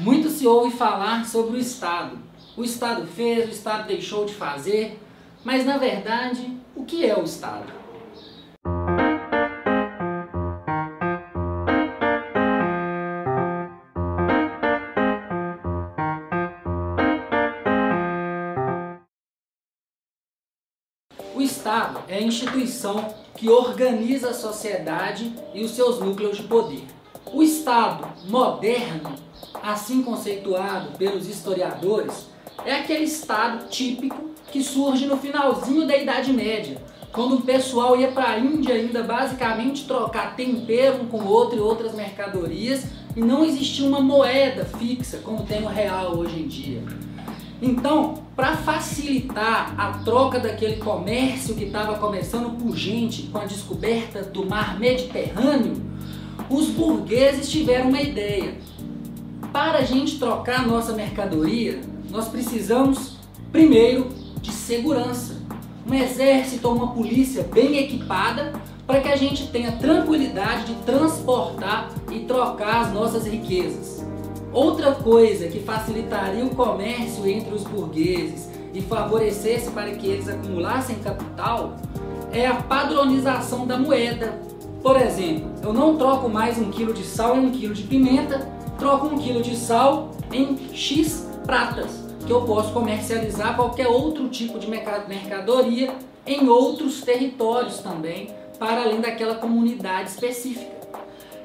Muito se ouve falar sobre o Estado. O Estado fez, o Estado deixou de fazer, mas na verdade, o que é o Estado? O Estado é a instituição que organiza a sociedade e os seus núcleos de poder. O Estado moderno, assim conceituado pelos historiadores, é aquele Estado típico que surge no finalzinho da Idade Média, quando o pessoal ia para a Índia ainda basicamente trocar tempero um com outro e outras mercadorias e não existia uma moeda fixa como tem o real hoje em dia. Então, para facilitar a troca daquele comércio que estava começando pungente com a descoberta do mar Mediterrâneo, os burgueses tiveram uma ideia. Para a gente trocar nossa mercadoria, nós precisamos, primeiro, de segurança. Um exército ou uma polícia bem equipada para que a gente tenha tranquilidade de transportar e trocar as nossas riquezas. Outra coisa que facilitaria o comércio entre os burgueses e favorecesse para que eles acumulassem capital é a padronização da moeda. Por exemplo, eu não troco mais um quilo de sal em um quilo de pimenta, troco um quilo de sal em X pratas, que eu posso comercializar qualquer outro tipo de mercadoria em outros territórios também, para além daquela comunidade específica.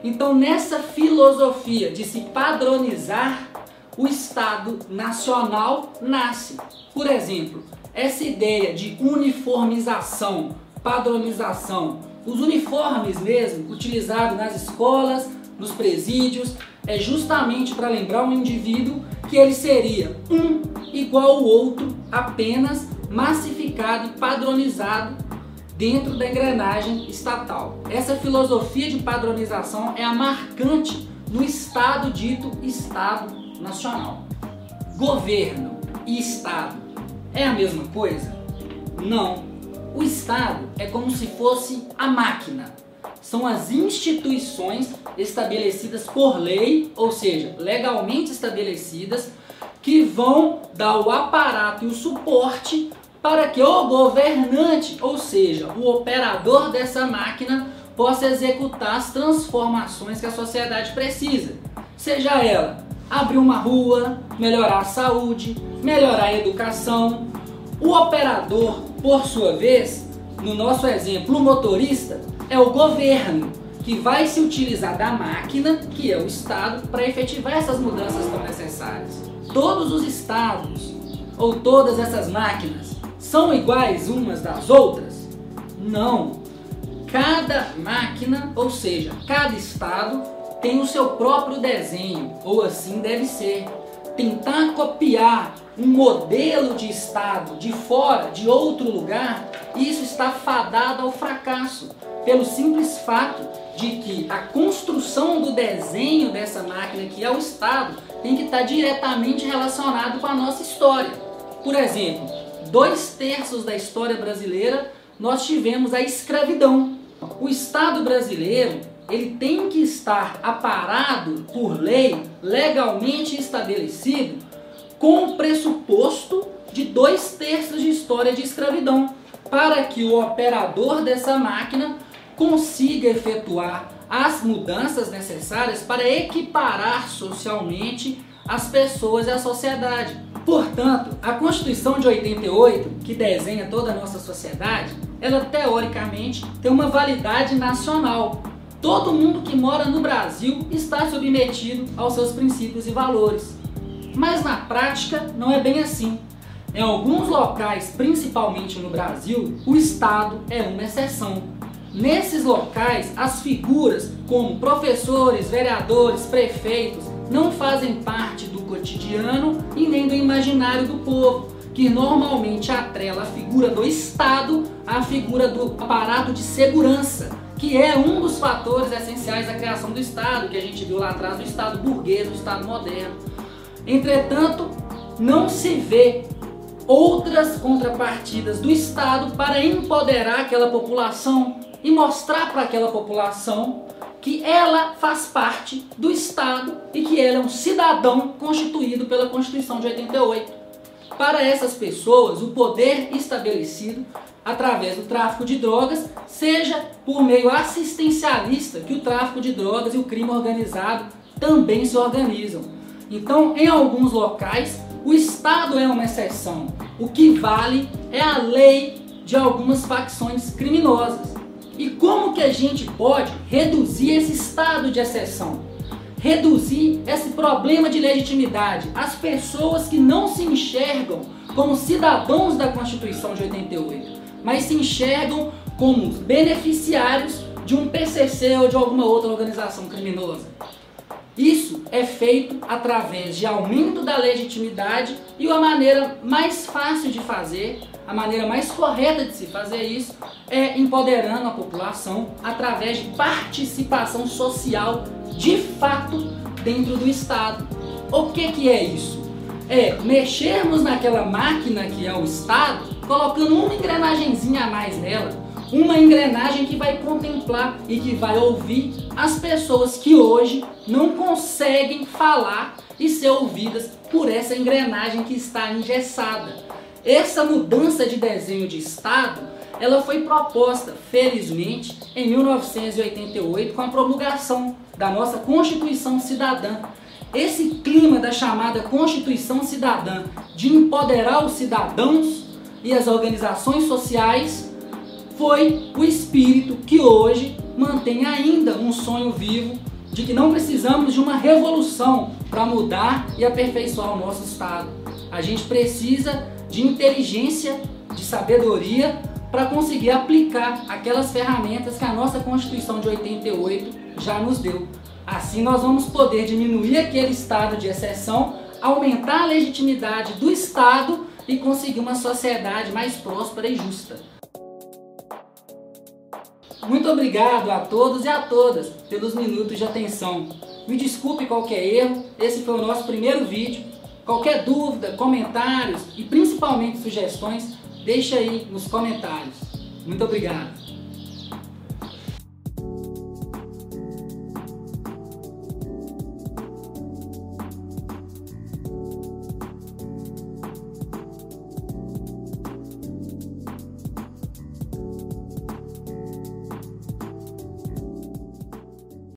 Então, nessa filosofia de se padronizar, o Estado Nacional nasce. Por exemplo, essa ideia de uniformização, padronização, os uniformes mesmo utilizados nas escolas, nos presídios, é justamente para lembrar um indivíduo que ele seria um igual ao outro, apenas massificado e padronizado dentro da engrenagem estatal. Essa filosofia de padronização é a marcante no Estado dito Estado Nacional. Governo e Estado é a mesma coisa? Não. O Estado é como se fosse a máquina. São as instituições estabelecidas por lei, ou seja, legalmente estabelecidas, que vão dar o aparato e o suporte para que o governante, ou seja, o operador dessa máquina, possa executar as transformações que a sociedade precisa. Seja ela abrir uma rua, melhorar a saúde, melhorar a educação. O operador, por sua vez, no nosso exemplo, o motorista, é o governo que vai se utilizar da máquina, que é o Estado, para efetivar essas mudanças tão necessárias. Todos os estados ou todas essas máquinas são iguais umas das outras? Não. Cada máquina, ou seja, cada estado, tem o seu próprio desenho, ou assim deve ser. Tentar copiar um modelo de estado de fora, de outro lugar, isso está fadado ao fracasso, pelo simples fato de que a construção do desenho dessa máquina, que é o estado, tem que estar diretamente relacionado com a nossa história. Por exemplo, dois terços da história brasileira, nós tivemos a escravidão. O Estado brasileiro ele tem que estar aparado por lei, legalmente estabelecido, com o pressuposto de dois terços de história de escravidão, para que o operador dessa máquina consiga efetuar as mudanças necessárias para equiparar socialmente as pessoas e a sociedade. Portanto, a Constituição de 88, que desenha toda a nossa sociedade, ela teoricamente tem uma validade nacional. Todo mundo que mora no Brasil está submetido aos seus princípios e valores. Mas na prática não é bem assim. Em alguns locais, principalmente no Brasil, o Estado é uma exceção. Nesses locais, as figuras como professores, vereadores, prefeitos não fazem parte do cotidiano e nem do imaginário do povo, que normalmente atrela a figura do Estado à figura do aparato de segurança, que é um dos fatores essenciais da criação do Estado, que a gente viu lá atrás do Estado burguês, do Estado moderno. Entretanto, não se vê outras contrapartidas do Estado para empoderar aquela população e mostrar para aquela população que ela faz parte do Estado e que ela é um cidadão constituído pela Constituição de 88. Para essas pessoas, o poder estabelecido através do tráfico de drogas, seja por meio assistencialista, que o tráfico de drogas e o crime organizado também se organizam. Então, em alguns locais, o Estado é uma exceção. O que vale é a lei de algumas facções criminosas. E como que a gente pode reduzir esse estado de exceção? Reduzir esse problema de legitimidade. As pessoas que não se enxergam como cidadãos da Constituição de 88, mas se enxergam como beneficiários de um PCC ou de alguma outra organização criminosa. Isso é feito através de aumento da legitimidade e a maneira mais fácil de fazer, a maneira mais correta de se fazer isso é empoderando a população através de participação social de fato dentro do Estado. O que, que é isso? É mexermos naquela máquina que é o Estado, colocando uma engrenagemzinha a mais nela, uma engrenagem que vai contemplar e que vai ouvir as pessoas que hoje não conseguem falar e ser ouvidas por essa engrenagem que está engessada. Essa mudança de desenho de Estado, ela foi proposta, felizmente, em 1988 com a promulgação da nossa Constituição Cidadã. Esse clima da chamada Constituição Cidadã de empoderar os cidadãos e as organizações sociais foi o espírito que hoje mantém ainda um sonho vivo de que não precisamos de uma revolução para mudar e aperfeiçoar o nosso Estado. A gente precisa de inteligência, de sabedoria para conseguir aplicar aquelas ferramentas que a nossa Constituição de 88 já nos deu. Assim nós vamos poder diminuir aquele estado de exceção, aumentar a legitimidade do Estado e conseguir uma sociedade mais próspera e justa. Muito obrigado a todos e a todas pelos minutos de atenção. Me desculpe qualquer erro, esse foi o nosso primeiro vídeo. Qualquer dúvida, comentários e principalmente sugestões, deixa aí nos comentários. Muito obrigado.